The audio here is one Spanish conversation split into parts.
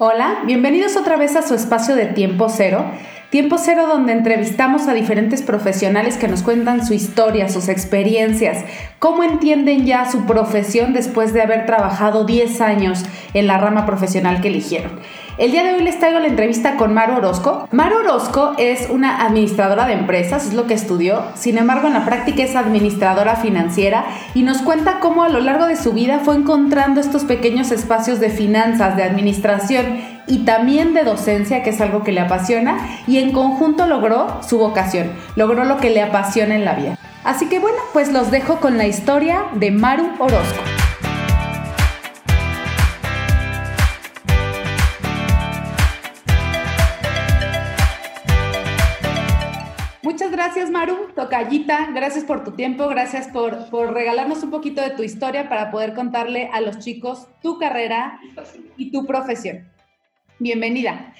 Hola, bienvenidos otra vez a su espacio de Tiempo Cero. Tiempo Cero donde entrevistamos a diferentes profesionales que nos cuentan su historia, sus experiencias, cómo entienden ya su profesión después de haber trabajado 10 años en la rama profesional que eligieron. El día de hoy les traigo la entrevista con Maru Orozco. Maru Orozco es una administradora de empresas, es lo que estudió. Sin embargo, en la práctica es administradora financiera y nos cuenta cómo a lo largo de su vida fue encontrando estos pequeños espacios de finanzas, de administración y también de docencia, que es algo que le apasiona, y en conjunto logró su vocación, logró lo que le apasiona en la vida. Así que bueno, pues los dejo con la historia de Maru Orozco. Gracias, Maru, tocallita. Gracias por tu tiempo, gracias por, por, regalarnos un poquito de tu historia para poder contarle a los chicos tu carrera y tu profesión. Bienvenida.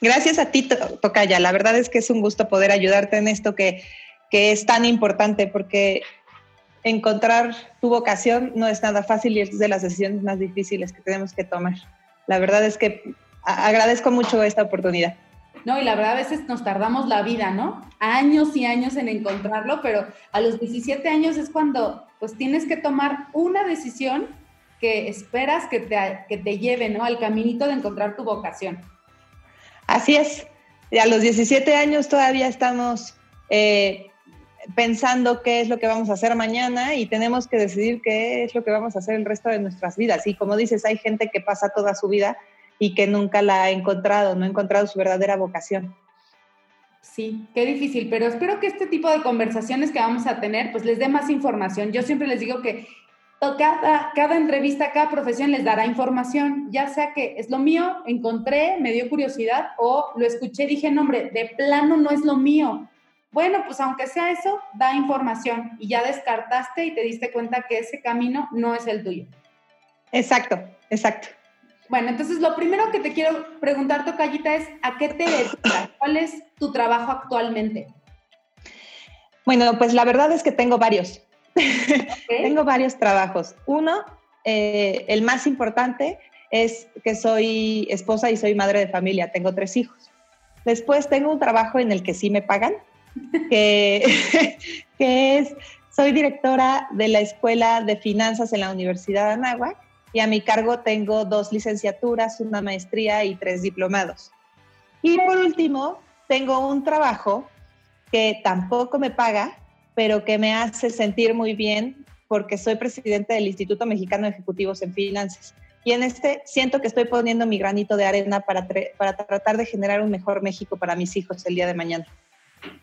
Gracias a ti, Tocaya. La verdad es que es un gusto poder ayudarte en esto que, que es tan importante porque encontrar tu vocación no es nada fácil y es de las decisiones más difíciles que tenemos que tomar. La verdad es que agradezco mucho esta oportunidad. No, y la verdad a veces nos tardamos la vida, ¿no? Años y años en encontrarlo, pero a los 17 años es cuando pues tienes que tomar una decisión que esperas que te, que te lleve, ¿no? Al caminito de encontrar tu vocación. Así es. Y a los 17 años todavía estamos eh, pensando qué es lo que vamos a hacer mañana y tenemos que decidir qué es lo que vamos a hacer el resto de nuestras vidas. Y como dices, hay gente que pasa toda su vida y que nunca la ha encontrado, no ha encontrado su verdadera vocación. Sí, qué difícil, pero espero que este tipo de conversaciones que vamos a tener, pues les dé más información. Yo siempre les digo que cada, cada entrevista, cada profesión les dará información, ya sea que es lo mío, encontré, me dio curiosidad o lo escuché dije, no, hombre, de plano no es lo mío. Bueno, pues aunque sea eso, da información y ya descartaste y te diste cuenta que ese camino no es el tuyo. Exacto, exacto. Bueno, entonces lo primero que te quiero preguntar, Tocayita, es ¿a qué te dedicas? ¿Cuál es tu trabajo actualmente? Bueno, pues la verdad es que tengo varios. tengo varios trabajos. Uno, eh, el más importante, es que soy esposa y soy madre de familia. Tengo tres hijos. Después tengo un trabajo en el que sí me pagan, que, que es, soy directora de la Escuela de Finanzas en la Universidad de Anáhuac y a mi cargo tengo dos licenciaturas, una maestría y tres diplomados. Y por último, tengo un trabajo que tampoco me paga, pero que me hace sentir muy bien porque soy presidente del Instituto Mexicano de Ejecutivos en Finanzas. Y en este siento que estoy poniendo mi granito de arena para, para tratar de generar un mejor México para mis hijos el día de mañana.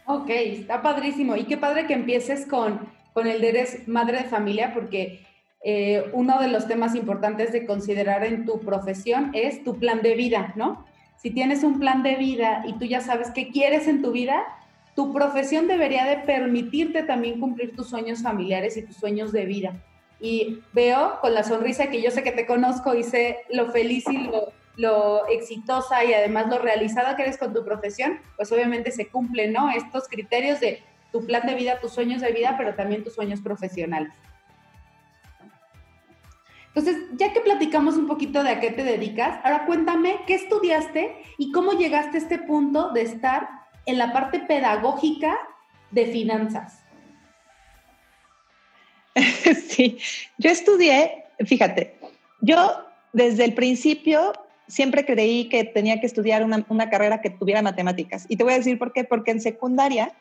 Ok, está padrísimo. Y qué padre que empieces con, con el de eres madre de familia, porque eh, uno de los temas importantes de considerar en tu profesión es tu plan de vida, ¿no? Si tienes un plan de vida y tú ya sabes qué quieres en tu vida, tu profesión debería de permitirte también cumplir tus sueños familiares y tus sueños de vida. Y veo con la sonrisa que yo sé que te conozco y sé lo feliz y lo, lo exitosa y además lo realizada que eres con tu profesión, pues obviamente se cumplen, ¿no? Estos criterios de tu plan de vida, tus sueños de vida, pero también tus sueños profesionales. Entonces, ya que platicamos un poquito de a qué te dedicas, ahora cuéntame qué estudiaste y cómo llegaste a este punto de estar en la parte pedagógica de finanzas. Sí, yo estudié, fíjate, yo desde el principio siempre creí que tenía que estudiar una, carrera que tuviera matemáticas. Y te voy a decir por qué, porque en secundaria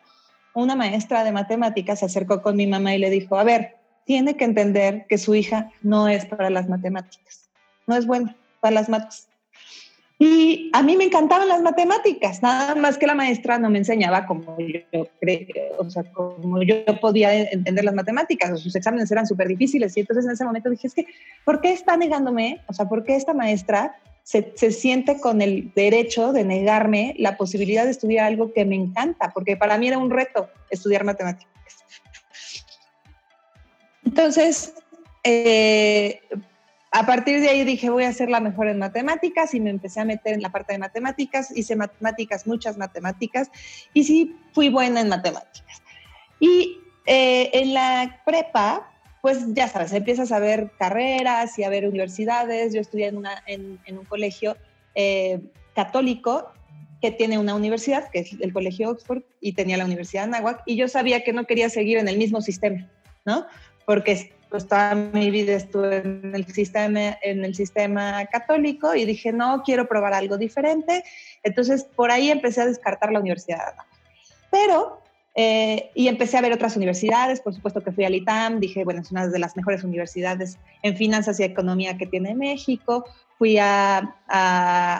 una maestra de matemáticas se acercó con mi mamá y le dijo, a ver, tiene que entender que su hija no es para las matemáticas, no es buena para las mates. Y a mí me encantaban las matemáticas, nada más que la maestra no me enseñaba como yo o sea, como yo podía entender las matemáticas, sus exámenes eran súper difíciles. Y entonces en ese momento dije, es que, ¿por qué está negándome? O sea, ¿por qué esta maestra se, se, siente con el derecho de negarme la posibilidad de estudiar algo que me encanta? Porque para mí era un reto estudiar matemáticas. Entonces, eh, a partir de ahí dije, voy a ser la mejor en matemáticas y me empecé a meter en la parte de matemáticas, hice matemáticas, muchas matemáticas, y sí fui buena en matemáticas. Y eh, en la prepa, pues ya sabes, empiezas a ver carreras y a ver universidades. Yo estudié en, una, en, un colegio eh, católico que tiene una universidad, que es el Colegio Oxford, y tenía la Universidad de Anáhuac, y yo sabía que no quería seguir en el mismo sistema, ¿no? Porque pues toda mi vida estuve en el sistema, en el sistema católico y dije, no, quiero probar algo diferente. Entonces, por ahí empecé a descartar la Universidad Pero, eh, y empecé a ver otras universidades, por supuesto que fui al ITAM, dije, bueno, es una de las mejores universidades en finanzas y economía que tiene México. Fui a,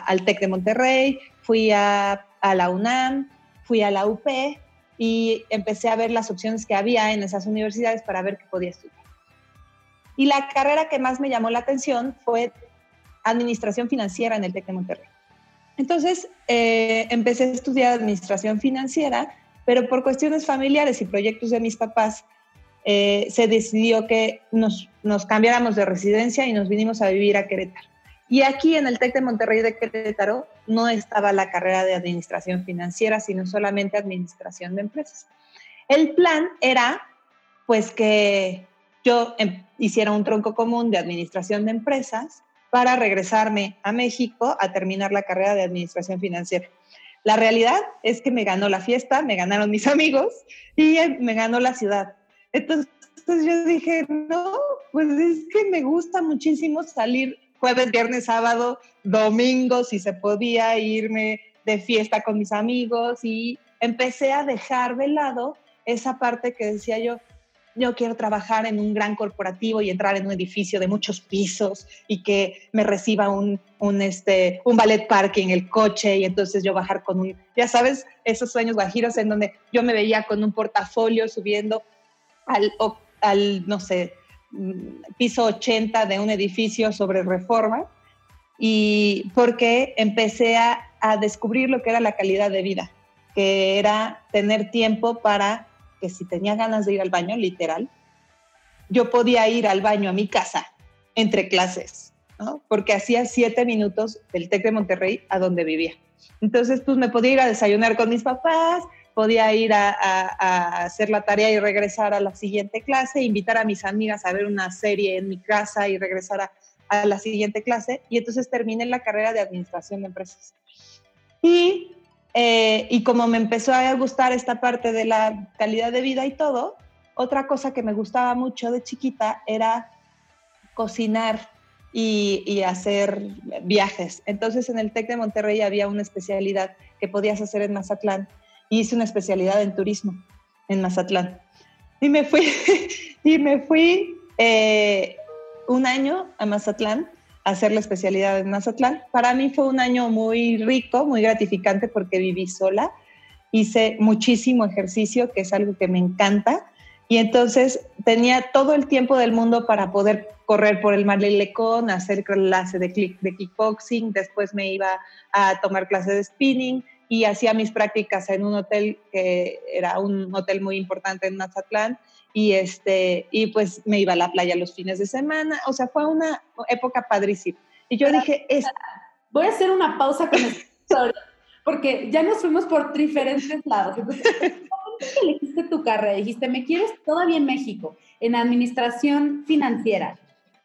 al TEC de Monterrey, fui a, a la UNAM, fui a la UP y empecé a ver las opciones que había en esas universidades para ver qué podía estudiar. Y la carrera que más me llamó la atención fue Administración Financiera en el TEC de Monterrey. Entonces, eh, empecé a estudiar Administración Financiera, pero por cuestiones familiares y proyectos de mis papás, eh, se decidió que nos, nos cambiáramos de residencia y nos vinimos a vivir a Querétaro. Y aquí en el TEC de Monterrey de Querétaro no estaba la carrera de administración financiera, sino solamente administración de empresas. El plan era pues que yo em, hiciera un tronco común de administración de empresas para regresarme a México a terminar la carrera de administración financiera. La realidad es que me ganó la fiesta, me ganaron mis amigos y me ganó la ciudad. Entonces yo dije, no, pues es que me gusta muchísimo salir jueves, viernes, sábado, domingo, si se podía irme de fiesta con mis amigos y empecé a dejar de lado esa parte que decía yo, yo quiero trabajar en un gran corporativo y entrar en un edificio de muchos pisos y que me reciba un, un, este, un ballet parking, el coche y entonces yo bajar con un, ya sabes, esos sueños guajiros en donde yo me veía con un portafolio subiendo al, al no sé, piso 80 de un edificio sobre reforma y porque empecé a, a descubrir lo que era la calidad de vida, que era tener tiempo para que si tenía ganas de ir al baño, literal, yo podía ir al baño a mi casa entre clases, ¿no? porque hacía siete minutos del TEC de Monterrey a donde vivía. Entonces, pues me podía ir a desayunar con mis papás, podía ir a, hacer la tarea y regresar a la siguiente clase, invitar a mis amigas a ver una serie en mi casa y regresar a, a la siguiente clase. Y entonces terminé la carrera de administración de empresas. Y eh, y como me empezó a gustar esta parte de la calidad de vida y todo, otra cosa que me gustaba mucho de chiquita era cocinar y, hacer viajes. Entonces en el TEC de Monterrey había una especialidad que podías hacer en Mazatlán y hice una especialidad en turismo en Mazatlán. Y me fui, y me fui eh, un año a Mazatlán hacer la especialidad en Mazatlán. Para mí fue un año muy rico, muy gratificante porque viví sola, hice muchísimo ejercicio, que es algo que me encanta, y entonces tenía todo el tiempo del mundo para poder correr por el Lecón, hacer clase de, de kickboxing, después me iba a tomar clase de spinning y hacía mis prácticas en un hotel que era un hotel muy importante en Mazatlán y este y pues me iba a la playa los fines de semana, o sea, fue una época padrísima. Y yo dije, es... voy a hacer una pausa con historia, porque ya nos fuimos por diferentes lados. Entonces, elegiste tu carrera? Dijiste, me quieres todavía en México, en administración financiera.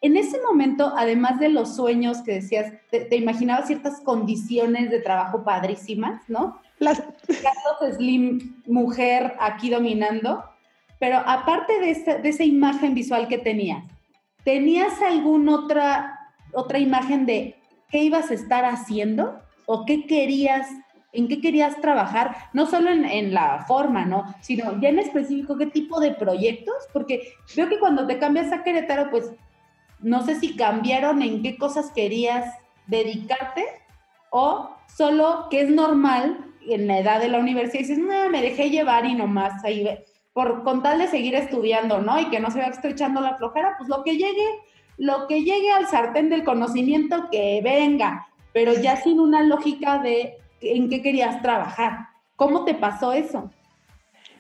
En ese momento, además de los sueños que decías, te, imaginabas ciertas condiciones de trabajo padrísimas, ¿no? Las Carlos Slim, mujer aquí dominando, pero aparte de, esa imagen visual que tenías, ¿tenías alguna otra, otra imagen de qué ibas a estar haciendo o qué querías, en qué querías trabajar? No solo en, la forma, ¿no? Sino ya en específico qué tipo de proyectos, porque veo que cuando te cambias a Querétaro, pues no sé si cambiaron en qué cosas querías dedicarte o solo que es normal en la edad de la universidad dices, no, me dejé llevar y nomás ahí por con tal de seguir estudiando, ¿no? Y que no se vaya estrechando la flojera, pues lo que llegue, lo que llegue al sartén del conocimiento, que venga, pero ya sin una lógica de en qué querías trabajar. ¿Cómo te pasó eso?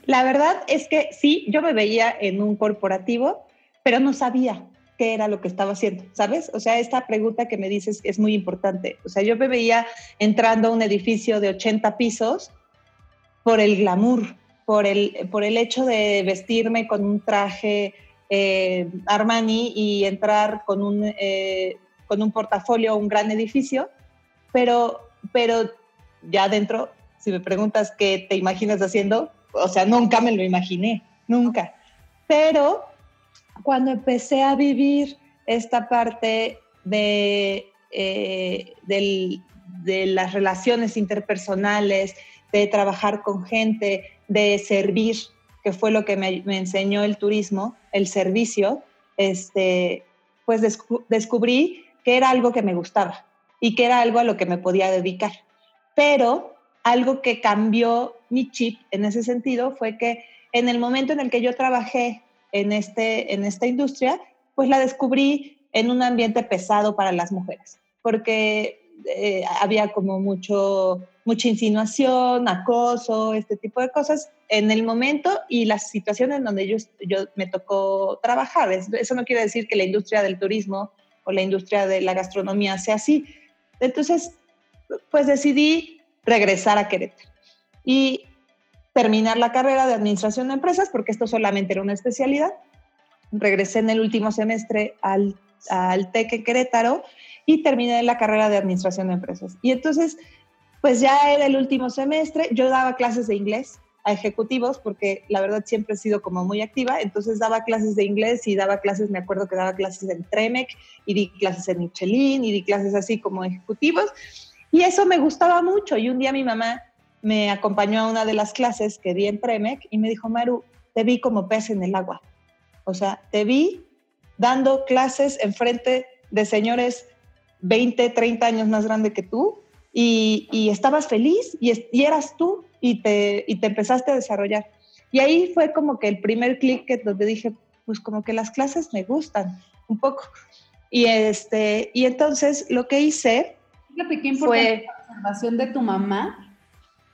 La verdad es que sí, yo me veía en un corporativo, pero no sabía qué era lo que estaba haciendo, ¿sabes? O sea, esta pregunta que me dices es muy importante. O sea, yo me veía entrando a un edificio de 80 pisos por el glamour, por el, por el hecho de vestirme con un traje eh, Armani y entrar con un, eh, con un portafolio a un gran edificio, pero, pero ya adentro, si me preguntas qué te imaginas haciendo, o sea, nunca me lo imaginé, nunca. Pero cuando empecé a vivir esta parte de, eh, de las relaciones interpersonales, de trabajar con gente, de servir, que fue lo que me, enseñó el turismo, el servicio, este, pues descubrí que era algo que me gustaba y que era algo a lo que me podía dedicar. Pero algo que cambió mi chip en ese sentido fue que en el momento en el que yo trabajé en, este, en esta industria, pues la descubrí en un ambiente pesado para las mujeres, porque eh, había como mucho, mucha insinuación, acoso, este tipo de cosas en el momento y las situaciones en donde yo, yo me tocó trabajar. Eso no quiere decir que la industria del turismo o la industria de la gastronomía sea así. Entonces, pues decidí regresar a Querétaro y terminar la carrera de administración de empresas, porque esto solamente era una especialidad. Regresé en el último semestre al, al TEC Querétaro y terminé la carrera de administración de empresas. Y entonces, pues ya era el último semestre, yo daba clases de inglés a ejecutivos porque la verdad siempre he sido como muy activa, entonces daba clases de inglés y daba clases, me acuerdo que daba clases en Tremec y di clases en Michelin y di clases así como ejecutivos y eso me gustaba mucho y un día mi mamá me acompañó a una de las clases que di en Tremec y me dijo, Maru, te vi como pez en el agua. O sea, te vi dando clases enfrente de señores 20, 30 años más grande que tú y, estabas feliz y, eras tú y te, te empezaste a desarrollar. Y ahí fue como que el primer clic que donde dije, pues como que las clases me gustan un poco. Y, este, y entonces lo que hice Fíjate qué importante la observación de tu mamá,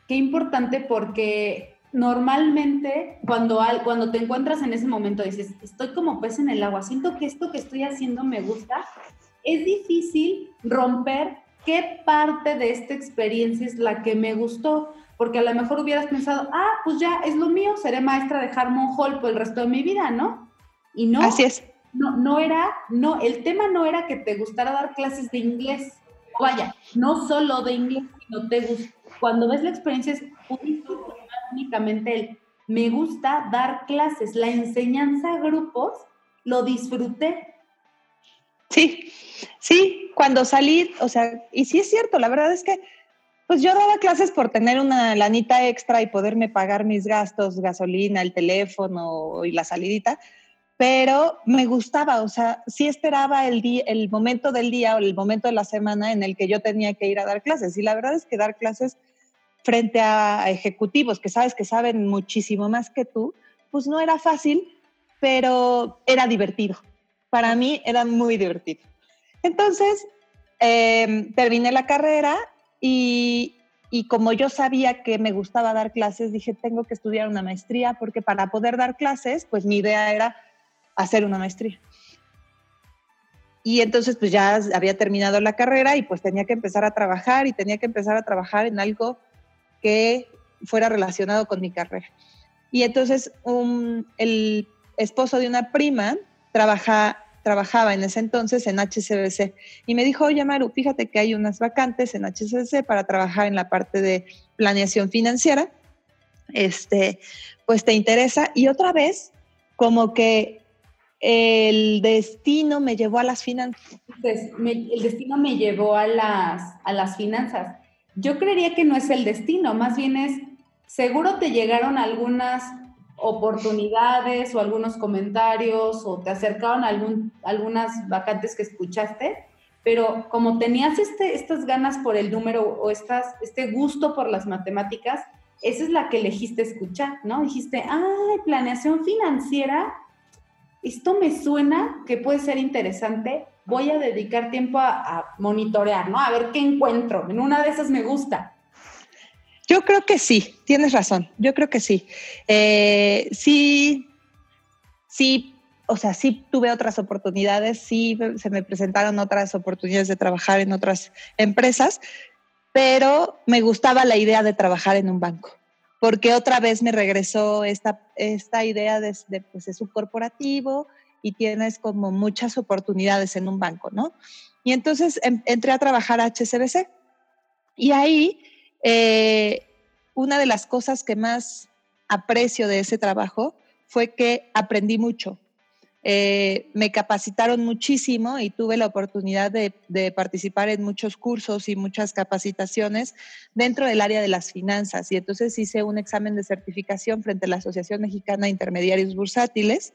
qué importante porque normalmente cuando, cuando te encuentras en ese momento dices, estoy como pez en el agua, siento que esto que estoy haciendo me gusta, es difícil romper qué parte de esta experiencia es la que me gustó, porque a lo mejor hubieras pensado, ah, pues ya es lo mío, seré maestra de Harmon Hall por el resto de mi vida, ¿no? Y no. Así es. No, no era, no, el tema no era que te gustara dar clases de inglés, vaya, no solo de inglés, sino te gusta. Cuando ves la experiencia es únicamente el me gusta dar clases, la enseñanza a grupos, lo disfruté. Sí, sí, cuando salí, o sea, y sí es cierto, la verdad es que pues yo daba clases por tener una lanita extra y poderme pagar mis gastos, gasolina, el teléfono y la salidita, pero me gustaba, o sea, sí esperaba el, día, el momento del día o el momento de la semana en el que yo tenía que ir a dar clases. Y la verdad es que dar clases frente a ejecutivos que sabes que saben muchísimo más que tú, pues no era fácil, pero era divertido. Para mí era muy divertido. Entonces, em, terminé la carrera y, y como yo sabía que me gustaba dar clases, dije, tengo que estudiar una maestría porque para poder dar clases, pues mi idea era hacer una maestría. Y entonces pues ya había terminado la carrera y pues tenía que empezar a trabajar y tenía que empezar a trabajar en algo que fuera relacionado con mi carrera. Y entonces el esposo de una prima trabaja, trabajaba en ese entonces en HCBC y me dijo, oye Maru, fíjate que hay unas vacantes en HCBC para trabajar en la parte de planeación financiera. Este, pues te interesa. Y otra vez, como que el destino me llevó a las finanzas. el destino me llevó a las, a las finanzas. Yo creería que no es el destino, más bien es, seguro te llegaron algunas oportunidades o algunos comentarios o te acercaron algún, algunas vacantes que escuchaste, pero como tenías este, estas ganas por el número o estas, este gusto por las matemáticas, esa es la que elegiste escuchar, ¿no? Dijiste, ay, planeación financiera, esto me suena que puede ser interesante, voy a dedicar tiempo a, monitorear, ¿no? A ver qué encuentro. En una de esas me gusta. Yo creo que sí, tienes razón, yo creo que sí. Eh, sí, sí, o sea, sí tuve otras oportunidades, sí se me presentaron otras oportunidades de trabajar en otras empresas, pero me gustaba la idea de trabajar en un banco porque otra vez me regresó esta, esta idea de, de pues es un corporativo y tienes como muchas oportunidades en un banco, ¿no? Y entonces em, entré a trabajar a HCBC Y ahí, eh, una de las cosas que más aprecio de ese trabajo fue que aprendí mucho. Eh, me capacitaron muchísimo y tuve la oportunidad de, participar en muchos cursos y muchas capacitaciones dentro del área de las finanzas. Y entonces hice un examen de certificación frente a la Asociación Mexicana de Intermediarios Bursátiles.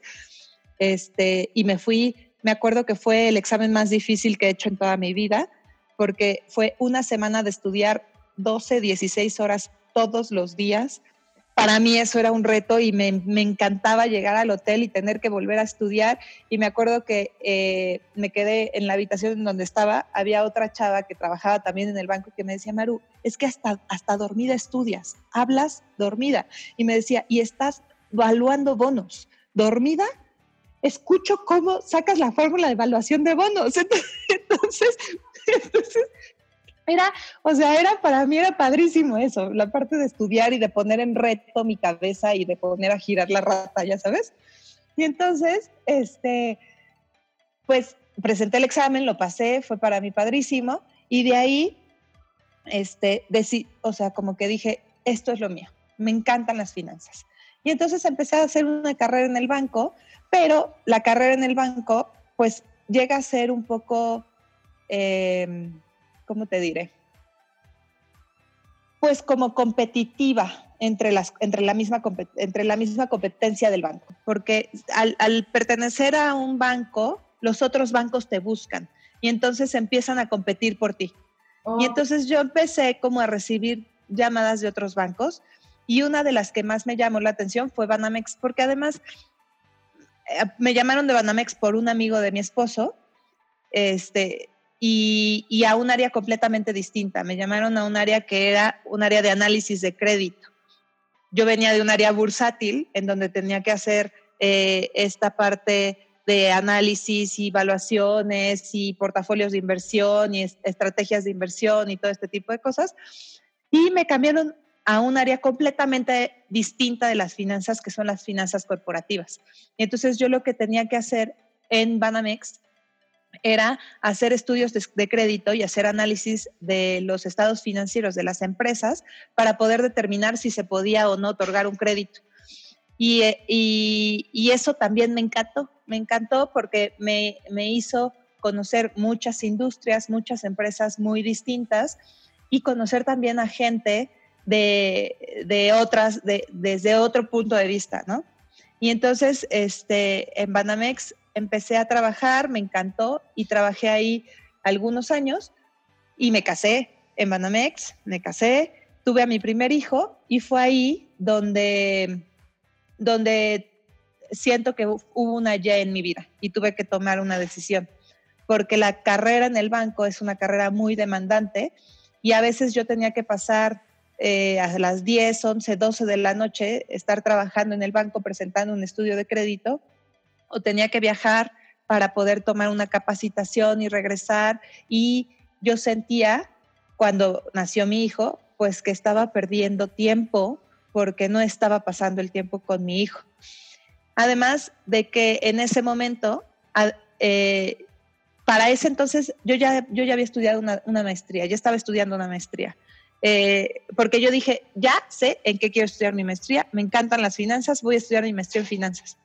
Este, y me fui, me acuerdo que fue el examen más difícil que he hecho en toda mi vida, porque fue una semana de estudiar 12, 16 horas todos los días para mí eso era un reto y me, encantaba llegar al hotel y tener que volver a estudiar. Y me acuerdo que eh, me quedé en la habitación en donde estaba, había otra chava que trabajaba también en el banco que me decía, Maru, es que hasta, hasta dormida estudias, hablas dormida. Y me decía, y estás evaluando bonos, dormida escucho cómo sacas la fórmula de evaluación de bonos. Entonces, entonces era, o sea, era para mí era padrísimo eso, la parte de estudiar y de poner en reto mi cabeza y de poner a girar la rata, ya sabes. Y entonces, este, pues presenté el examen, lo pasé, fue para mí padrísimo y de ahí, este, decí, o sea, como que dije, esto es lo mío, me encantan las finanzas. Y entonces empecé a hacer una carrera en el banco, pero la carrera en el banco, pues llega a ser un poco... Eh, ¿cómo te diré? Pues como competitiva entre, las, entre, la, misma, entre la misma competencia del banco, porque al, pertenecer a un banco, los otros bancos te buscan y entonces empiezan a competir por ti. Y oh. entonces yo empecé como a recibir llamadas de otros bancos y una de las que más me llamó la atención fue Banamex, porque además eh, me llamaron de Banamex por un amigo de mi esposo, este, y, a un área completamente distinta. Me llamaron a un área que era un área de análisis de crédito. Yo venía de un área bursátil en donde tenía que hacer eh, esta parte de análisis y evaluaciones y portafolios de inversión y estrategias de inversión y todo este tipo de cosas. Y me cambiaron a un área completamente distinta de las finanzas, que son las finanzas corporativas. entonces yo lo que tenía que hacer en Banamex era hacer estudios de, crédito y hacer análisis de los estados financieros de las empresas para poder determinar si se podía o no otorgar un crédito. Y, eh, eso también me encantó, me encantó porque me, hizo conocer muchas industrias, muchas empresas muy distintas y conocer también a gente de, otras, desde otro punto de vista, ¿no? Y entonces, este, en Banamex empecé a trabajar, me encantó y trabajé ahí algunos años y me casé en Banamex, me casé, tuve a mi primer hijo y fue ahí donde, donde siento que hubo una ya en mi vida y tuve que tomar una decisión, porque la carrera en el banco es una carrera muy demandante y a veces yo tenía que pasar eh, a las 10, 11, 12 de la noche, estar trabajando en el banco presentando un estudio de crédito o tenía que viajar para poder tomar una capacitación y regresar. Y yo sentía, cuando nació mi hijo, pues que estaba perdiendo tiempo porque no estaba pasando el tiempo con mi hijo. Además de que en ese momento, eh, para ese entonces, yo ya, yo ya había estudiado una, maestría, ya estaba estudiando una maestría. Eh, porque yo dije, ya sé en qué quiero estudiar mi maestría, me encantan las finanzas, voy a estudiar mi maestría en finanzas.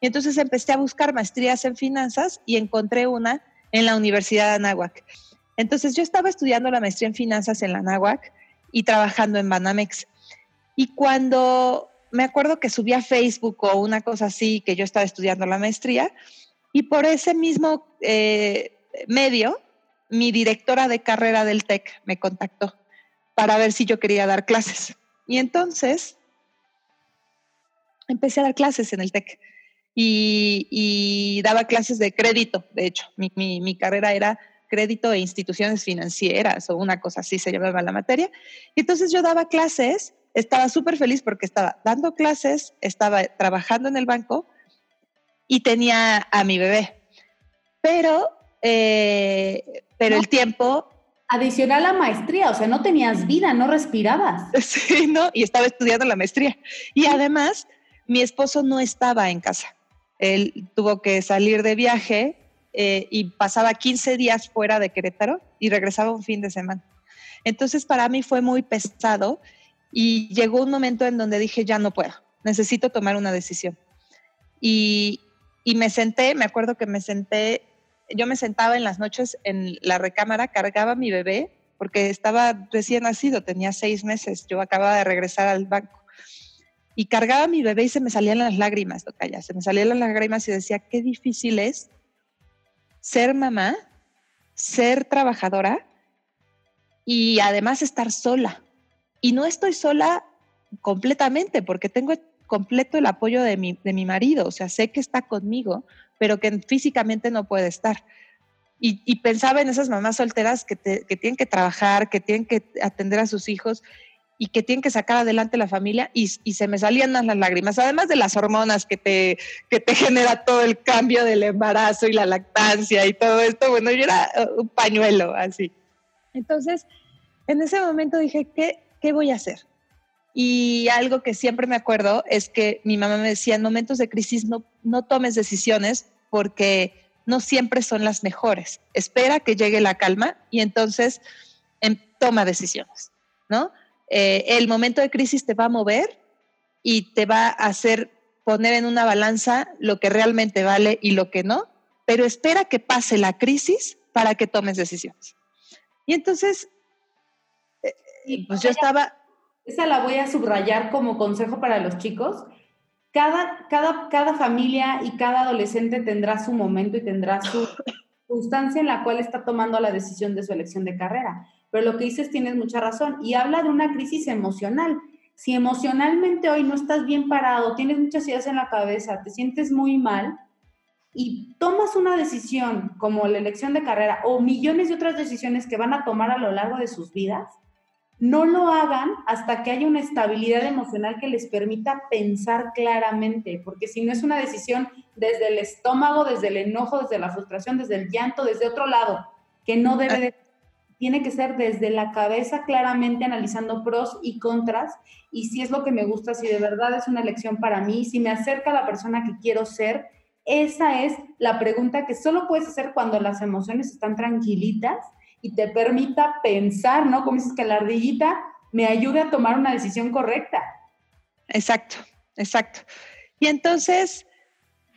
Y entonces empecé a buscar maestrías en finanzas y encontré una en la Universidad de Anáhuac. Entonces yo estaba estudiando la maestría en finanzas en la Anáhuac y trabajando en Banamex. Y cuando me acuerdo que subí a Facebook o una cosa así, que yo estaba estudiando la maestría, y por ese mismo eh, medio, mi directora de carrera del TEC me contactó para ver si yo quería dar clases. Y entonces empecé a dar clases en el TEC y, daba clases de crédito, de hecho, mi, carrera era crédito e instituciones financieras o una cosa así se llamaba la materia. Y entonces yo daba clases, estaba súper feliz porque estaba dando clases, estaba trabajando en el banco y tenía a mi bebé. Pero, eh, pero el tiempo... Adicional a maestría, o sea, no tenías vida, no respirabas. Sí, no, y estaba estudiando la maestría. Y además, mi esposo no estaba en casa él tuvo que salir de viaje eh, y pasaba 15 días fuera de Querétaro y regresaba un fin de semana. Entonces para mí fue muy pesado y llegó un momento en donde dije, ya no puedo, necesito tomar una decisión. Y, y me senté, me acuerdo que me senté, yo me sentaba en las noches en la recámara, cargaba mi bebé, porque estaba recién nacido, tenía seis meses, yo acababa de regresar al banco. Y cargaba mi bebé y se me salían las lágrimas, ya se me salían las lágrimas y decía, qué difícil es ser mamá, ser trabajadora y además estar sola. Y no estoy sola completamente porque tengo completo el apoyo de mi, de mi marido, o sea, sé que está conmigo, pero que físicamente no puede estar. Y, pensaba en esas mamás solteras que, que, tienen que trabajar, que tienen que atender a sus hijos y que tienen que sacar adelante la familia y, se me salían las lágrimas, además de las hormonas que te, que te genera todo el cambio del embarazo y la lactancia y todo esto, bueno, yo era un pañuelo así. Entonces, en ese momento dije, ¿qué, qué voy a hacer? Y algo que siempre me acuerdo es que mi mamá me decía, en momentos de crisis no, no tomes decisiones porque no siempre son las mejores. Espera que llegue la calma y entonces em, toma decisiones, ¿no? Eh, el momento de crisis te va a mover y te va a hacer poner en una balanza lo que realmente vale y lo que no, pero espera que pase la crisis para que tomes decisiones. Y entonces, eh, pues yo estaba esa la voy a subrayar como consejo para los chicos. Cada, cada, cada familia y cada adolescente tendrá su momento y tendrá su circunstancia en la cual está tomando la decisión de su elección de carrera. Pero lo que dices tienes mucha razón y habla de una crisis emocional. Si emocionalmente hoy no estás bien parado, tienes muchas ideas en la cabeza, te sientes muy mal y tomas una decisión como la elección de carrera o millones de otras decisiones que van a tomar a lo largo de sus vidas, no lo hagan hasta que haya una estabilidad emocional que les permita pensar claramente, porque si no es una decisión desde el estómago, desde el enojo, desde la frustración, desde el llanto, desde otro lado, que no debe de, tiene que ser desde la cabeza claramente analizando pros y contras y si es lo que me gusta, si de verdad es una elección para mí, si me acerca a la persona que quiero ser, esa es la pregunta que solo puedes hacer cuando las emociones están tranquilitas y te permita pensar, ¿no? Como dices que la ardillita me ayude a tomar una decisión correcta. Exacto, exacto. Y entonces,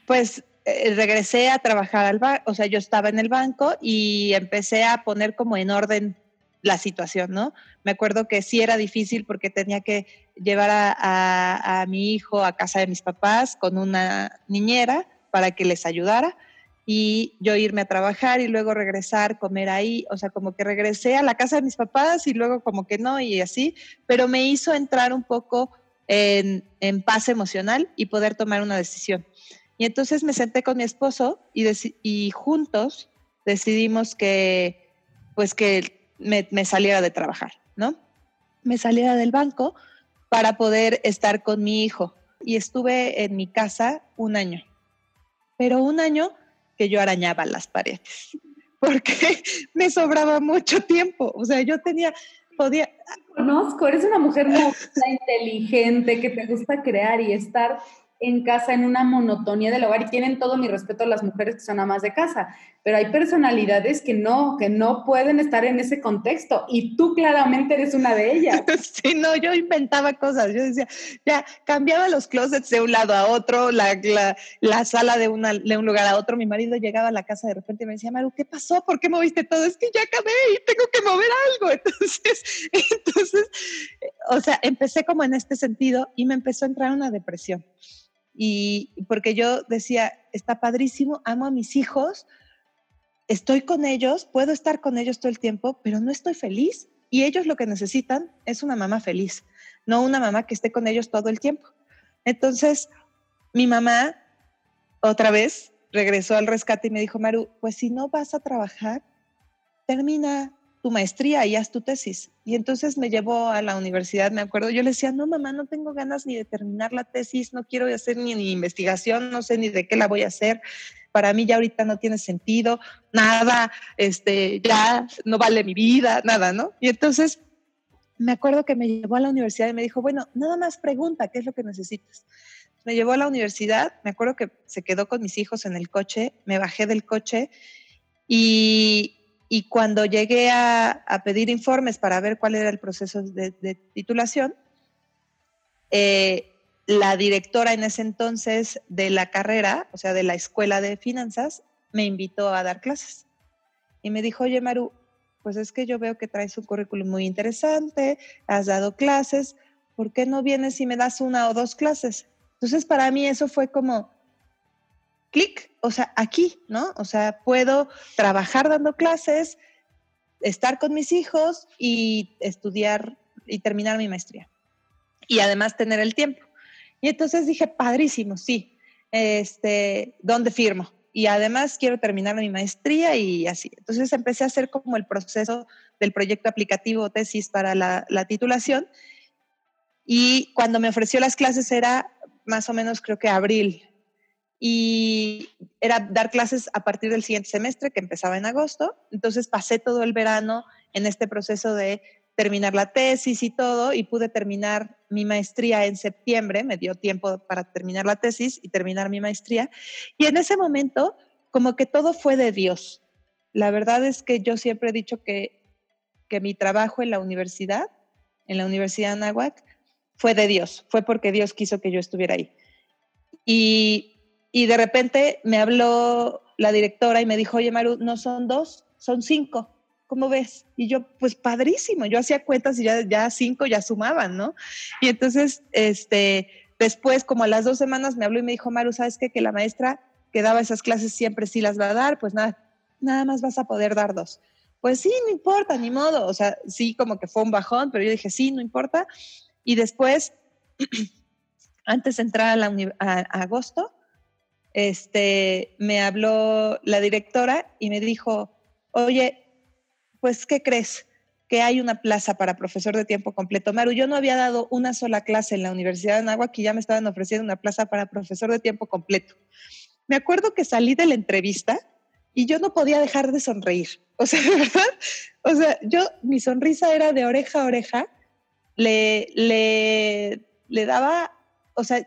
pues eh, regresé a trabajar al banco, o sea, yo estaba en el banco y empecé a poner como en orden la situación, ¿no? Me acuerdo que sí era difícil porque tenía que llevar a, a mi hijo a casa de mis papás con una niñera para que les ayudara y yo irme a trabajar y luego regresar, comer ahí, o sea, como que regresé a la casa de mis papás y luego como que no y así, pero me hizo entrar un poco en, paz emocional y poder tomar una decisión. Y entonces me senté con mi esposo y, y juntos decidimos que, pues que me, me saliera de trabajar, ¿no? Me saliera del banco para poder estar con mi hijo. Y estuve en mi casa un año. Pero un año yo arañaba las paredes, porque me sobraba mucho tiempo. O sea, yo tenía, podía... Conozco, eres una mujer muy inteligente, que te gusta crear y estar en casa en una monotonía del hogar y tienen todo mi respeto a las mujeres que son amas de casa, pero hay personalidades que no, que no pueden estar en ese contexto y tú claramente eres una de ellas. Sí, no, yo inventaba cosas, yo decía, ya cambiaba los closets de un lado a otro, la, la, sala de, una, de un lugar a otro, mi marido llegaba a la casa de repente y me decía, Maru, ¿qué pasó? ¿Por qué moviste todo? Es que ya acabé y tengo que mover algo. Entonces, entonces, o sea, empecé como en este sentido y me empezó a entrar una depresión y porque yo decía, está padrísimo, amo a mis hijos, estoy con ellos, puedo estar con ellos todo el tiempo, pero no estoy feliz y ellos lo que necesitan es una mamá feliz, no una mamá que esté con ellos todo el tiempo. Entonces, mi mamá otra vez regresó al rescate y me dijo, Maru, pues si no vas a trabajar, termina tu maestría y haz tu tesis. Y entonces me llevó a la universidad, me acuerdo, yo le decía, no, mamá, no tengo ganas ni de terminar la tesis, no quiero hacer ni, ni investigación, no sé ni de qué la voy a hacer. Para mí ya ahorita no tiene sentido, nada, este, ya no vale mi vida, nada, ¿no? Y entonces me acuerdo que me llevó a la universidad y me dijo, bueno, nada más pregunta, ¿qué es lo que necesitas? Me llevó a la universidad, me acuerdo que se quedó con mis hijos en el coche, me bajé del coche y y cuando llegué a, pedir informes para ver cuál era el proceso de, titulación, eh, la directora en ese entonces de la carrera, o sea, de la escuela de finanzas, me invitó a dar clases. Y me dijo, oye, Maru, pues es que yo veo que traes un currículum muy interesante, has dado clases, ¿por qué no vienes y me das una o dos clases? Entonces, para mí eso fue como, clic, o sea, aquí, ¿no? O sea, puedo trabajar dando clases, estar con mis hijos y estudiar y terminar mi maestría. Y además tener el tiempo. Y entonces dije, padrísimo, sí. Este, ¿dónde firmo? Y además quiero terminar mi maestría y así. Entonces empecé a hacer como el proceso del proyecto aplicativo tesis para la, la titulación. Y cuando me ofreció las clases era más o menos creo que abril y era dar clases a partir del siguiente semestre que empezaba en agosto. Entonces pasé todo el verano en este proceso de terminar la tesis y todo y pude terminar mi maestría en septiembre, me dio tiempo para terminar la tesis y terminar mi maestría. Y en ese momento, como que todo fue de Dios. La verdad es que yo siempre he dicho que, que mi trabajo en la universidad, en la Universidad de Anáhuac, fue de Dios, fue porque Dios quiso que yo estuviera ahí. Y y de repente me habló la directora y me dijo, oye, Maru, no son dos, son cinco. ¿Cómo ves? Y yo, pues padrísimo, yo hacía cuentas y ya, ya cinco ya sumaban, ¿no? Y entonces, este, después, como a las dos semanas, me habló y me dijo, Maru, ¿sabes qué? Que la maestra que daba esas clases siempre sí las va a dar, pues nada, nada más vas a poder dar dos. Pues sí, no importa, ni modo. O sea, sí, como que fue un bajón, pero yo dije, sí, no importa. Y después, antes de entrar a, a agosto, este, me habló la directora y me dijo, oye, pues, ¿qué crees? Que hay una plaza para profesor de tiempo completo. Maru, yo no había dado una sola clase en la Universidad de Anáhuac y ya me estaban ofreciendo una plaza para profesor de tiempo completo. Me acuerdo que salí de la entrevista y yo no podía dejar de sonreír. O sea, o sea, yo, mi sonrisa era de oreja a oreja. Le, le daba o sea,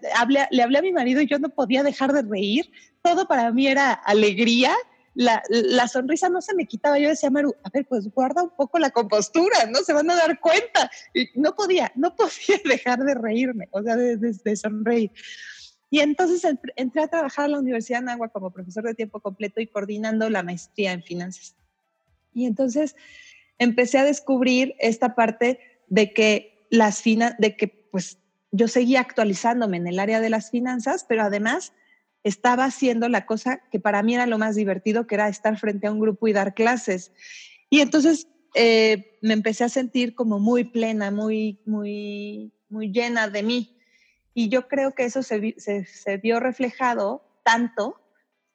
le hablé a mi marido y yo no podía dejar de reír. Todo para mí era alegría. La, sonrisa no se me quitaba. Yo decía, Maru, a ver, pues guarda un poco la compostura, ¿no? Se van a dar cuenta. Y no podía, no podía dejar de reírme, o sea, de, sonreír. Y entonces entré a trabajar a la Universidad de Nagua como profesor de tiempo completo y coordinando la maestría en finanzas. Y entonces empecé a descubrir esta parte de que las finas, de que pues yo seguía actualizándome en el área de las finanzas, pero además estaba haciendo la cosa que para mí era lo más divertido, que era estar frente a un grupo y dar clases. Y entonces eh, me empecé a sentir como muy plena, muy, muy, muy llena de mí. Y yo creo que eso se, se vio reflejado tanto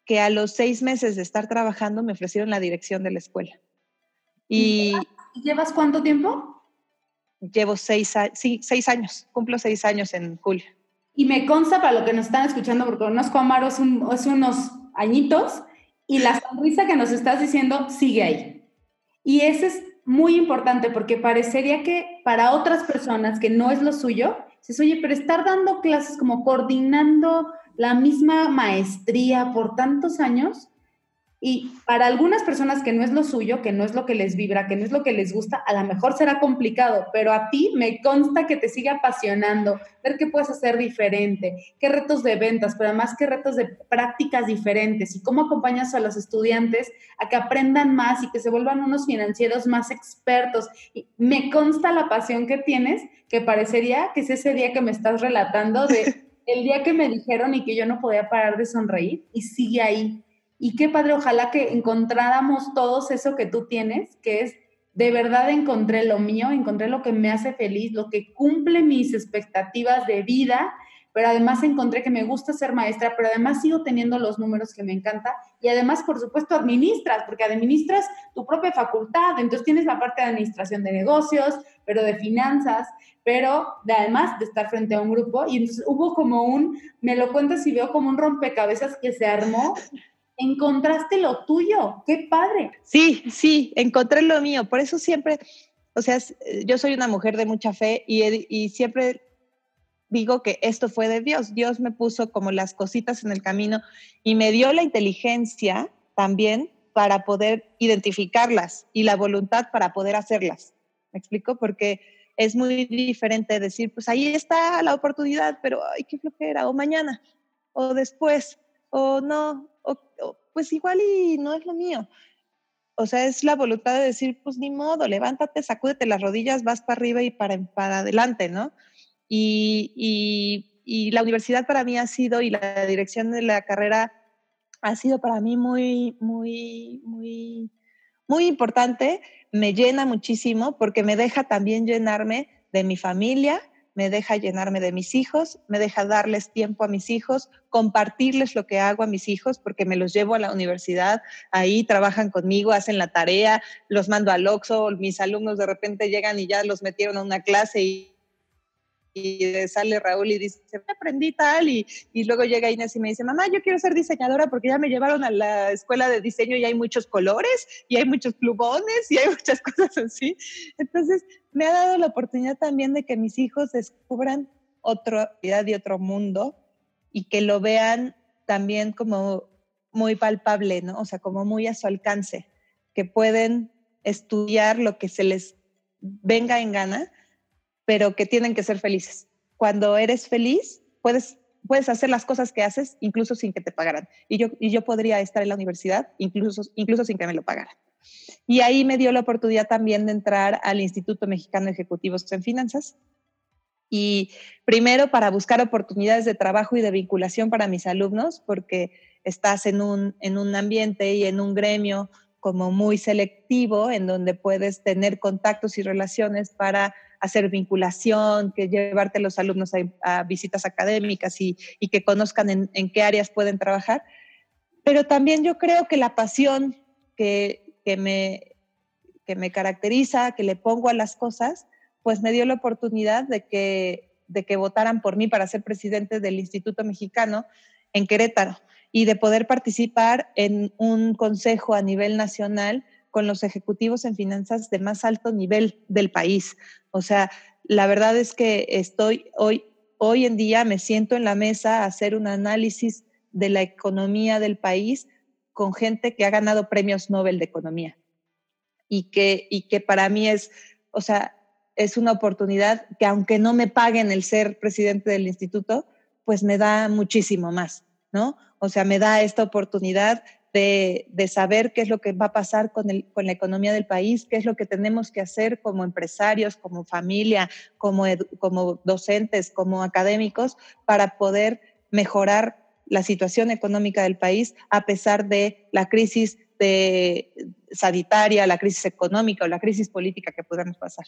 que a los seis meses de estar trabajando me ofrecieron la dirección de la escuela. ¿Y llevas cuánto tiempo? Llevo seis, sí, seis años, cumplo seis años en julio. Y me consta para lo que nos están escuchando, porque conozco a Maro hace, unos añitos, y la sonrisa que nos estás diciendo sigue ahí. Y eso es muy importante porque parecería que para otras personas que no es lo suyo, dices, oye, pero estar dando clases como coordinando la misma maestría por tantos años, y para algunas personas que no es lo suyo, que no es lo que les vibra, que no es lo que les gusta, a lo mejor será complicado, pero a ti me consta que te sigue apasionando, ver qué puedes hacer diferente, qué retos de ventas, pero además qué retos de prácticas diferentes y cómo acompañas a los estudiantes a que aprendan más y que se vuelvan unos financieros más expertos. Y me consta la pasión que tienes, que parecería que es ese día que me estás relatando de el día que me dijeron y que yo no podía parar de sonreír y sigue ahí y qué padre, ojalá que encontráramos todos eso que tú tienes, que es de verdad encontré lo mío, encontré lo que me hace feliz, lo que cumple mis expectativas de vida, pero además encontré que me gusta ser maestra, pero además sigo teniendo los números que me encanta y además, por supuesto, administras, porque administras tu propia facultad, entonces tienes la parte de administración de negocios, pero de finanzas, pero de, además de estar frente a un grupo y entonces hubo como un, me lo cuentas y veo como un rompecabezas que se armó encontraste lo tuyo, qué padre. Sí, sí, encontré lo mío, por eso siempre, o sea, yo soy una mujer de mucha fe y, y siempre digo que esto fue de Dios. Dios me puso como las cositas en el camino y me dio la inteligencia también para poder identificarlas y la voluntad para poder hacerlas. ¿Me explico? Porque es muy diferente decir, pues ahí está la oportunidad, pero ay, qué flojera, o mañana, o después, o no, o, pues igual y no es lo mío. O sea, es la voluntad de decir, pues ni modo, levántate, sacúdete las rodillas, vas para arriba y para, para adelante, ¿no? Y, y, y la universidad para mí ha sido, y la dirección de la carrera ha sido para mí muy, muy, muy, muy importante. Me llena muchísimo porque me deja también llenarme de mi familia, me deja llenarme de mis hijos, me deja darles tiempo a mis hijos, compartirles lo que hago a mis hijos, porque me los llevo a la universidad, ahí trabajan conmigo, hacen la tarea, los mando al OXO, mis alumnos de repente llegan y ya los metieron a una clase y y sale Raúl y dice, aprendí tal, y, y, luego llega Inés y me dice, mamá, yo quiero ser diseñadora porque ya me llevaron a la escuela de diseño y hay muchos colores, y hay muchos plumones, y hay muchas cosas así. Entonces, me ha dado la oportunidad también de que mis hijos descubran otra vida y otro mundo, y que lo vean también como muy palpable, ¿no? O sea, como muy a su alcance, que pueden estudiar lo que se les venga en gana, pero que tienen que ser felices. Cuando eres feliz, puedes, puedes hacer las cosas que haces incluso sin que te pagaran. Y yo, y yo podría estar en la universidad incluso, incluso sin que me lo pagaran. Y ahí me dio la oportunidad también de entrar al Instituto Mexicano de Ejecutivos en Finanzas. Y primero para buscar oportunidades de trabajo y de vinculación para mis alumnos, porque estás en un, en un ambiente y en un gremio como muy selectivo, en donde puedes tener contactos y relaciones para hacer vinculación, que llevarte a los alumnos a, visitas académicas y, que conozcan en, qué áreas pueden trabajar. Pero también yo creo que la pasión que, me, que me caracteriza, que le pongo a las cosas, pues me dio la oportunidad de que, de que votaran por mí para ser presidente del Instituto Mexicano en Querétaro y de poder participar en un consejo a nivel nacional con los ejecutivos en finanzas de más alto nivel del país. O sea, la verdad es que estoy hoy, hoy en día me siento en la mesa a hacer un análisis de la economía del país con gente que ha ganado premios Nobel de Economía y que, y que para mí es, o sea, es una oportunidad que aunque no me paguen el ser presidente del instituto, pues me da muchísimo más, ¿no? O sea, me da esta oportunidad de, saber qué es lo que va a pasar con, el, con la economía del país, qué es lo que tenemos que hacer como empresarios, como familia, como, como docentes, como académicos, para poder mejorar la situación económica del país a pesar de la crisis de, sanitaria, la crisis económica o la crisis política que podamos pasar.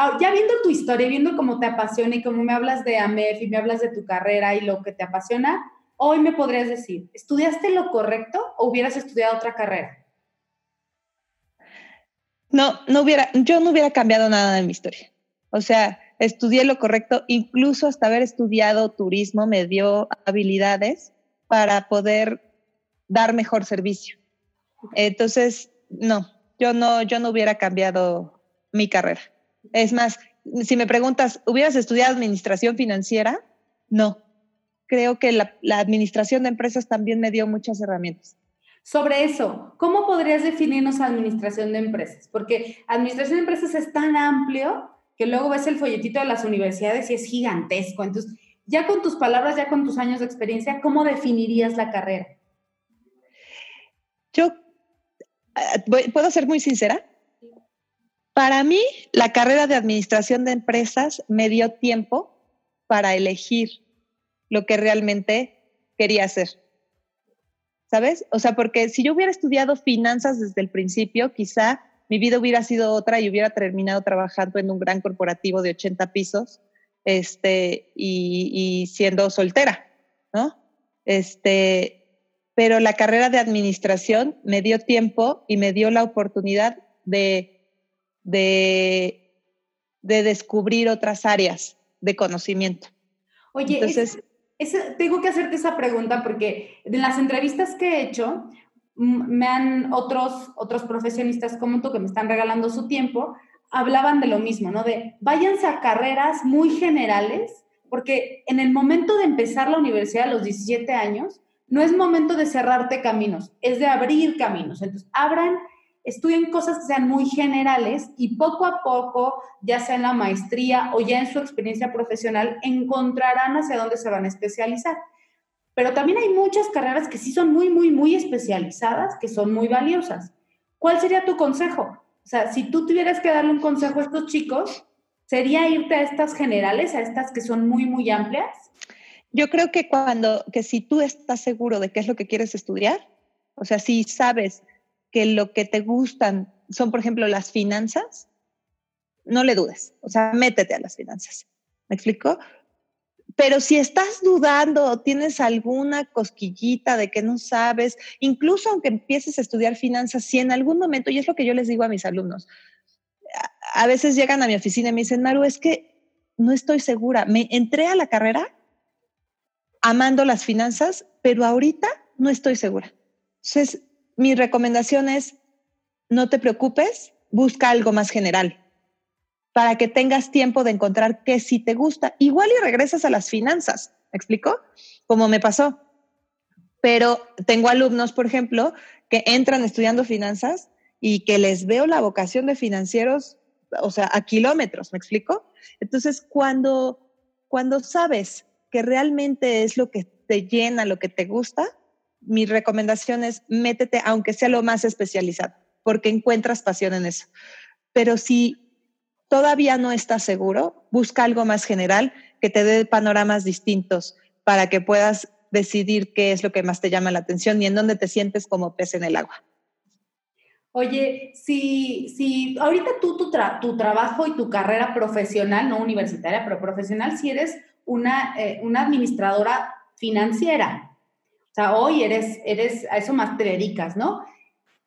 Ah, ya viendo tu historia, viendo cómo te apasiona y cómo me hablas de AMEF y me hablas de tu carrera y lo que te apasiona, hoy me podrías decir, ¿estudiaste lo correcto o hubieras estudiado otra carrera? No, no hubiera, yo no hubiera cambiado nada de mi historia. O sea, estudié lo correcto, incluso hasta haber estudiado turismo me dio habilidades para poder dar mejor servicio. Entonces, no, yo no, yo no hubiera cambiado mi carrera. Es más, si me preguntas, ¿hubieras estudiado administración financiera? No, creo que la, administración de empresas también me dio muchas herramientas. Sobre eso, ¿cómo podrías definirnos administración de empresas? Porque administración de empresas es tan amplio que luego ves el folletito de las universidades y es gigantesco. Entonces, ya con tus palabras, ya con tus años de experiencia, ¿cómo definirías la carrera? Yo, eh, ¿puedo ser muy sincera? Para mí, la carrera de administración de empresas me dio tiempo para elegir lo que realmente quería hacer. ¿Sabes? O sea, porque si yo hubiera estudiado finanzas desde el principio, quizá mi vida hubiera sido otra y hubiera terminado trabajando en un gran corporativo de 80 pisos este, y, siendo soltera, ¿no? Este, pero la carrera de administración me dio tiempo y me dio la oportunidad de, de, de descubrir otras áreas de conocimiento. Oye, Entonces, tengo que hacerte esa pregunta porque en las entrevistas que he hecho, me han otros, otros profesionistas como tú que me están regalando su tiempo, hablaban de lo mismo, ¿no? De váyanse a carreras muy generales, porque en el momento de empezar la universidad a los 17 años, no es momento de cerrarte caminos, es de abrir caminos. Entonces, abran, estudien cosas que sean muy generales y poco a poco, ya sea en la maestría o ya en su experiencia profesional, encontrarán hacia dónde se van a especializar. Pero también hay muchas carreras que sí son muy, muy, muy especializadas, que son muy valiosas. ¿Cuál sería tu consejo? O sea, si tú tuvieras que darle un consejo a estos chicos, ¿sería irte a estas generales, a estas que son muy, muy amplias? Yo creo que cuando, que si tú estás seguro de qué es lo que quieres estudiar, o sea, si sabes que lo que te gustan son, por ejemplo, las finanzas, no le dudes, o sea, métete a las finanzas. ¿Me explico? Pero si estás dudando tienes alguna cosquillita de que no sabes, incluso aunque empieces a estudiar finanzas, si en algún momento, y es lo que yo les digo a mis alumnos, a, veces llegan a mi oficina y me dicen, Maru, es que no estoy segura, me entré a la carrera amando las finanzas, pero ahorita no estoy segura. Entonces, mi recomendación es, no te preocupes, busca algo más general para que tengas tiempo de encontrar qué sí te gusta. Igual y regresas a las finanzas, ¿me explico? Como me pasó. Pero tengo alumnos, por ejemplo, que entran estudiando finanzas y que les veo la vocación de financieros, o sea, a kilómetros, ¿me explico? Entonces, cuando, cuando sabes que realmente es lo que te llena, lo que te gusta, mi recomendación es métete, aunque sea lo más especializado, porque encuentras pasión en eso. Pero si todavía no estás seguro, busca algo más general que te dé panoramas distintos para que puedas decidir qué es lo que más te llama la atención y en dónde te sientes como pez en el agua. Oye, si, si ahorita tú tu, tu trabajo y tu carrera profesional, no universitaria, pero profesional, si eres una, eh, una administradora financiera, o sea, hoy eres, eres, a eso más te dedicas, ¿no?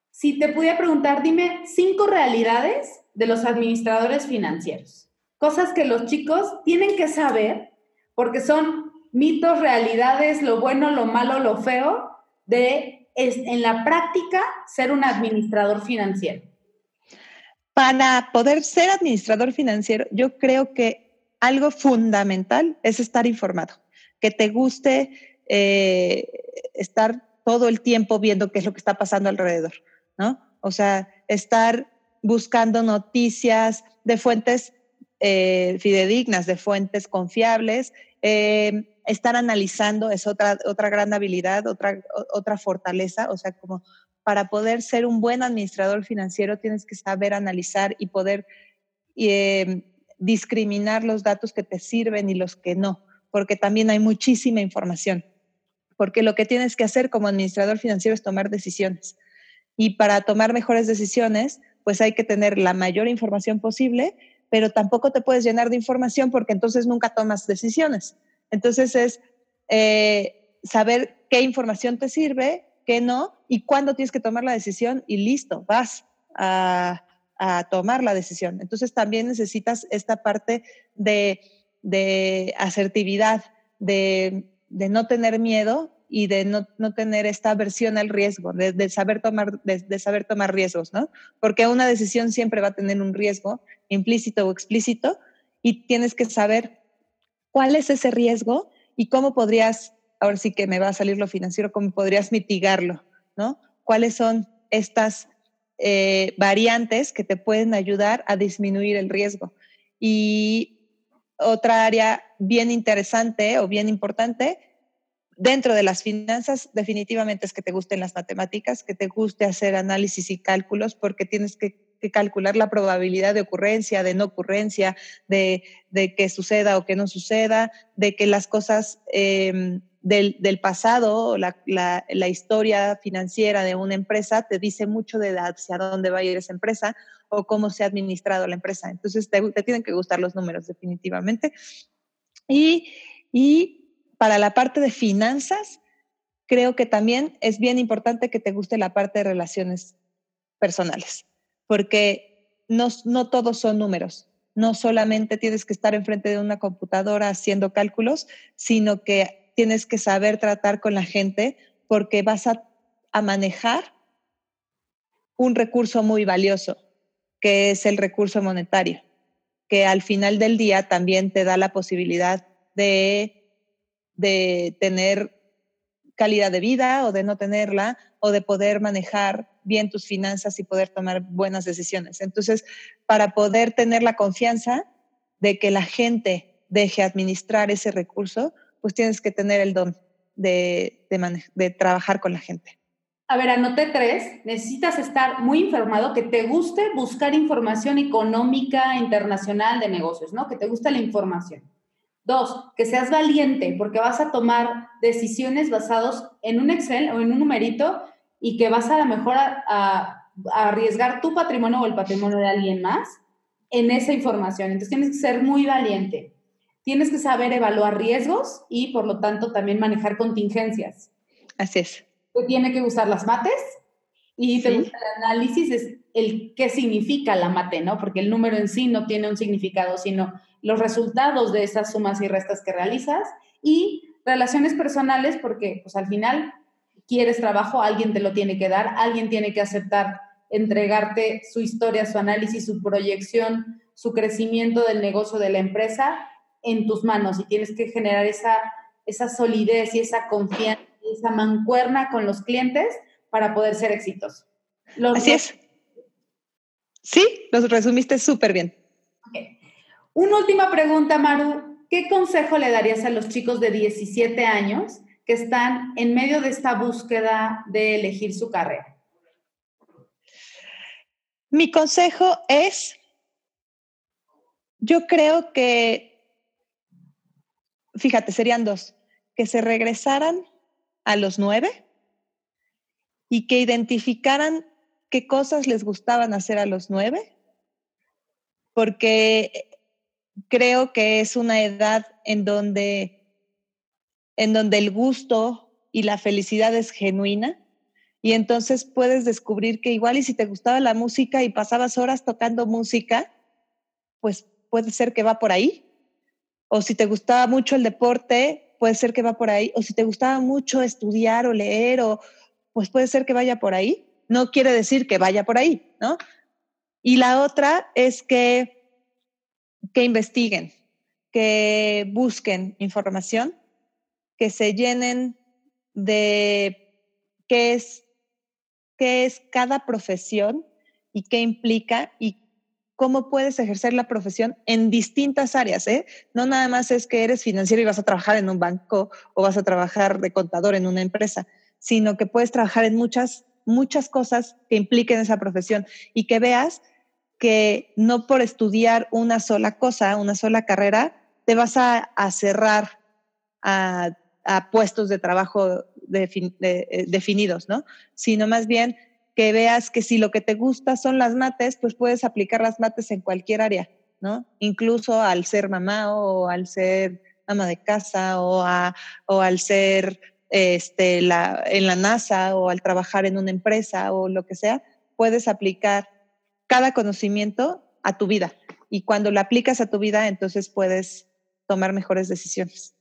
Si te pudiera preguntar, dime cinco realidades de los administradores financieros. Cosas que los chicos tienen que saber porque son mitos, realidades, lo bueno, lo malo, lo feo de en la práctica ser un administrador financiero. Para poder ser administrador financiero, yo creo que algo fundamental es estar informado, que te guste eh, estar todo el tiempo viendo qué es lo que está pasando alrededor, ¿no? O sea, estar buscando noticias de fuentes eh, fidedignas, de fuentes confiables. Eh, estar analizando es otra, otra gran habilidad, otra, otra fortaleza, o sea, como para poder ser un buen administrador financiero tienes que saber analizar y poder eh, discriminar los datos que te sirven y los que no, porque también hay muchísima información, porque lo que tienes que hacer como administrador financiero es tomar decisiones. Y para tomar mejores decisiones, pues hay que tener la mayor información posible, pero tampoco te puedes llenar de información porque entonces nunca tomas decisiones. Entonces es eh, saber qué información te sirve, qué no, y cuándo tienes que tomar la decisión y listo, vas a, tomar la decisión. Entonces también necesitas esta parte de, asertividad, de, de no tener miedo y de no, no, tener esta aversión al riesgo, de, saber tomar, de, saber tomar riesgos, ¿no? Porque una decisión siempre va a tener un riesgo, implícito o explícito, y tienes que saber cuál es ese riesgo y cómo podrías, ahora sí que me va a salir lo financiero, cómo podrías mitigarlo, ¿no? ¿Cuáles son estas eh, variantes que te pueden ayudar a disminuir el riesgo? Y otra área bien interesante o bien importante dentro de las finanzas, definitivamente es que te gusten las matemáticas, que te guste hacer análisis y cálculos, porque tienes que, calcular la probabilidad de ocurrencia, de no ocurrencia, de, que suceda o que no suceda, de que las cosas em, del, pasado, la, la, historia financiera de una empresa, te dice mucho de hacia dónde va a ir esa empresa o cómo se ha administrado la empresa. Entonces, te, tienen que gustar los números, definitivamente. Y, y para la parte de finanzas, creo que también es bien importante que te guste la parte de relaciones personales, porque no, no todos son números. No solamente tienes que estar enfrente de una computadora haciendo cálculos, sino que tienes que saber tratar con la gente porque vas a, a manejar un recurso muy valioso, que es el recurso monetario, que al final del día también te da la posibilidad de de tener calidad de vida o de no tenerla o de poder manejar bien tus finanzas y poder tomar buenas decisiones. Entonces, para poder tener la confianza de que la gente deje administrar ese recurso, pues tienes que tener el don de, de, trabajar con la gente. A ver, anoté tres. Necesitas estar muy informado, que te guste buscar información económica internacional de negocios, ¿no? Que te guste la información. Dos, que seas valiente, porque vas a tomar decisiones basadas en un Excel o en un numerito y que vas a lo mejor a, arriesgar tu patrimonio o el patrimonio de alguien más en esa información. Entonces tienes que ser muy valiente. Tienes que saber evaluar riesgos y por lo tanto también manejar contingencias. Así es. Te tiene que usar las mates y te gusta el análisis, es el qué significa la mate, ¿no? Porque el número en sí no tiene un significado, sino los resultados de esas sumas y restas que realizas y relaciones personales, porque pues al final quieres trabajo, alguien te lo tiene que dar, alguien tiene que aceptar entregarte su historia, su análisis, su proyección, su crecimiento del negocio de la empresa en tus manos y tienes que generar esa, esa solidez y esa confianza y esa mancuerna con los clientes para poder ser exitoso. Así es. Sí, los resumiste súper bien. Una última pregunta, Maru. ¿Qué consejo le darías a los chicos de 17 años que están en medio de esta búsqueda de elegir su carrera? Mi consejo es, yo creo que, fíjate, serían dos, que se regresaran a los nueve y que identificaran qué cosas les gustaban hacer a los nueve, porque creo que es una edad en donde en donde el gusto y la felicidad es genuina. Y entonces puedes descubrir que igual y si te gustaba la música y pasabas horas tocando música, pues puede ser que va por ahí. O si te gustaba mucho el deporte, puede ser que va por ahí. O si te gustaba mucho estudiar o leer, o, pues puede ser que vaya por ahí. No quiere decir que vaya por ahí, ¿no? Y la otra es que, que investiguen, que busquen información que se llenen de qué es, qué es cada profesión y qué implica y cómo puedes ejercer la profesión en distintas áreas. ¿eh? No nada más es que eres financiero y vas a trabajar en un banco o vas a trabajar de contador en una empresa, sino que puedes trabajar en muchas, muchas cosas que impliquen esa profesión y que veas que no por estudiar una sola cosa, una sola carrera, te vas a, cerrar a a puestos de trabajo eh, definidos, ¿no? Sino más bien que veas que si lo que te gusta son las mates, pues puedes aplicar las mates en cualquier área, ¿no? Incluso al ser mamá o al ser ama de casa o, o al ser este, la, en la NASA o al trabajar en una empresa o lo que sea, puedes aplicar cada conocimiento a tu vida. Y cuando lo aplicas a tu vida, entonces puedes tomar mejores decisiones.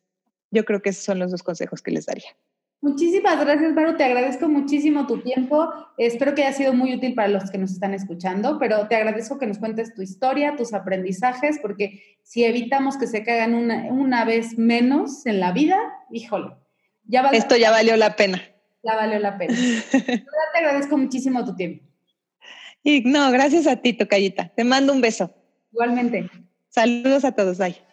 Yo creo que esos son los dos consejos que les daría. Muchísimas gracias, Maru. Te agradezco muchísimo tu tiempo. Espero que haya sido muy útil para los que nos están escuchando, pero te agradezco que nos cuentes tu historia, tus aprendizajes, porque si evitamos que se caigan una, vez menos en la vida, híjole. Ya Esto ya valió la pena. Ya valió la pena. te agradezco muchísimo tu tiempo. Y no, gracias a ti, Tocayita. Te mando un beso. Igualmente. Saludos a todos. Bye.